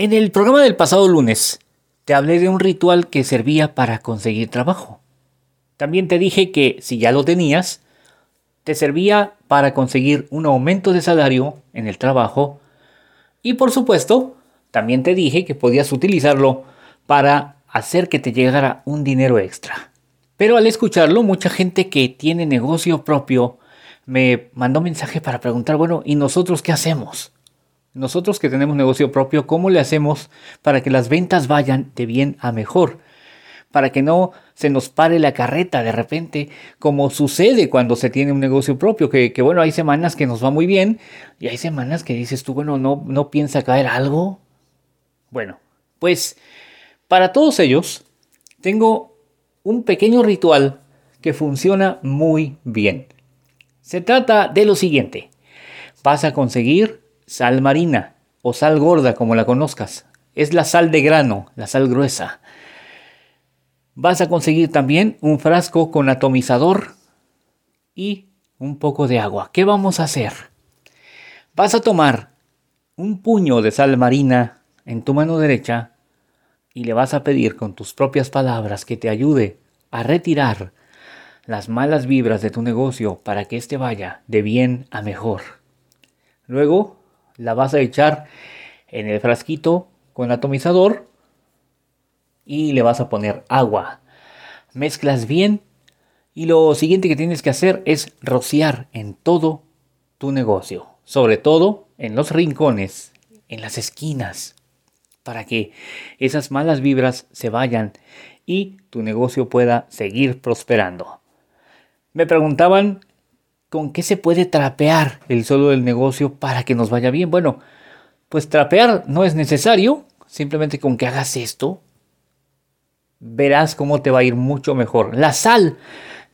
En el programa del pasado lunes te hablé de un ritual que servía para conseguir trabajo. También te dije que si ya lo tenías, te servía para conseguir un aumento de salario en el trabajo y por supuesto, también te dije que podías utilizarlo para hacer que te llegara un dinero extra. Pero al escucharlo, mucha gente que tiene negocio propio me mandó mensaje para preguntar, bueno, ¿y nosotros qué hacemos? Nosotros que tenemos negocio propio, ¿cómo le hacemos para que las ventas vayan de bien a mejor? Para que no se nos pare la carreta de repente, como sucede cuando se tiene un negocio propio, que, bueno, hay semanas que nos va muy bien y hay semanas que dices tú, bueno, no, no piensa caer algo. Bueno, pues para todos ellos tengo un pequeño ritual que funciona muy bien. Se trata de lo siguiente. Vas a conseguir sal marina o sal gorda como la conozcas. Es la sal de grano, la sal gruesa. Vas a conseguir también un frasco con atomizador y un poco de agua. ¿Qué vamos a hacer? Vas a tomar un puño de sal marina en tu mano derecha y le vas a pedir con tus propias palabras que te ayude a retirar las malas vibras de tu negocio para que éste vaya de bien a mejor. Luego la vas a echar en el frasquito con atomizador y le vas a poner agua. Mezclas bien y lo siguiente que tienes que hacer es rociar en todo tu negocio, sobre todo en los rincones, en las esquinas, para que esas malas vibras se vayan y tu negocio pueda seguir prosperando. Me preguntaban con qué se puede trapear el suelo del negocio para que nos vaya bien. Bueno, pues trapear no es necesario, simplemente con que hagas esto, verás cómo te va a ir mucho mejor. La sal,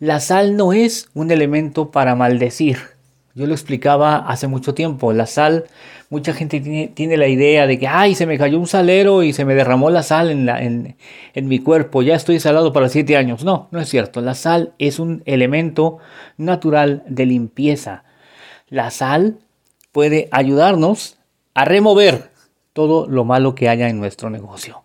la sal no es un elemento para maldecir. Yo lo explicaba hace mucho tiempo. La sal, mucha gente tiene, la idea de que, ay, se me cayó un salero y se me derramó la sal en, la, en mi cuerpo, ya estoy salado para siete años. No, no es cierto. La sal es un elemento natural de limpieza. La sal puede ayudarnos a remover todo lo malo que haya en nuestro negocio.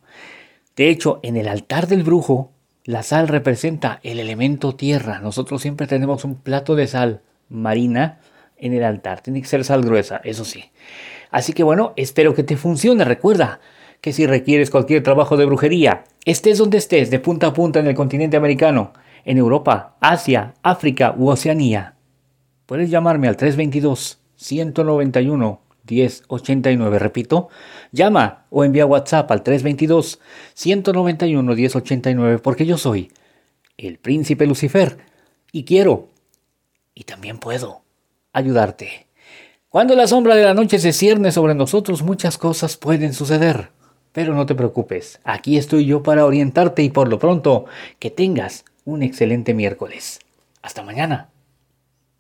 De hecho, en el altar del brujo, la sal representa el elemento tierra. Nosotros siempre tenemos un plato de sal marina en el altar. Tiene que ser sal gruesa, eso sí. Así que bueno, espero que te funcione. Recuerda que si requieres cualquier trabajo de brujería, estés donde estés, de punta a punta en el continente americano, en Europa, Asia, África u Oceanía, puedes llamarme al 322 191 1089. Repito, llama o envía WhatsApp al 322 191 1089 porque yo soy el príncipe Lucifer y quiero y también puedo ayudarte. Cuando la sombra de la noche se cierne sobre nosotros, muchas cosas pueden suceder. Pero no te preocupes, aquí estoy yo para orientarte y por lo pronto que tengas un excelente miércoles. Hasta mañana.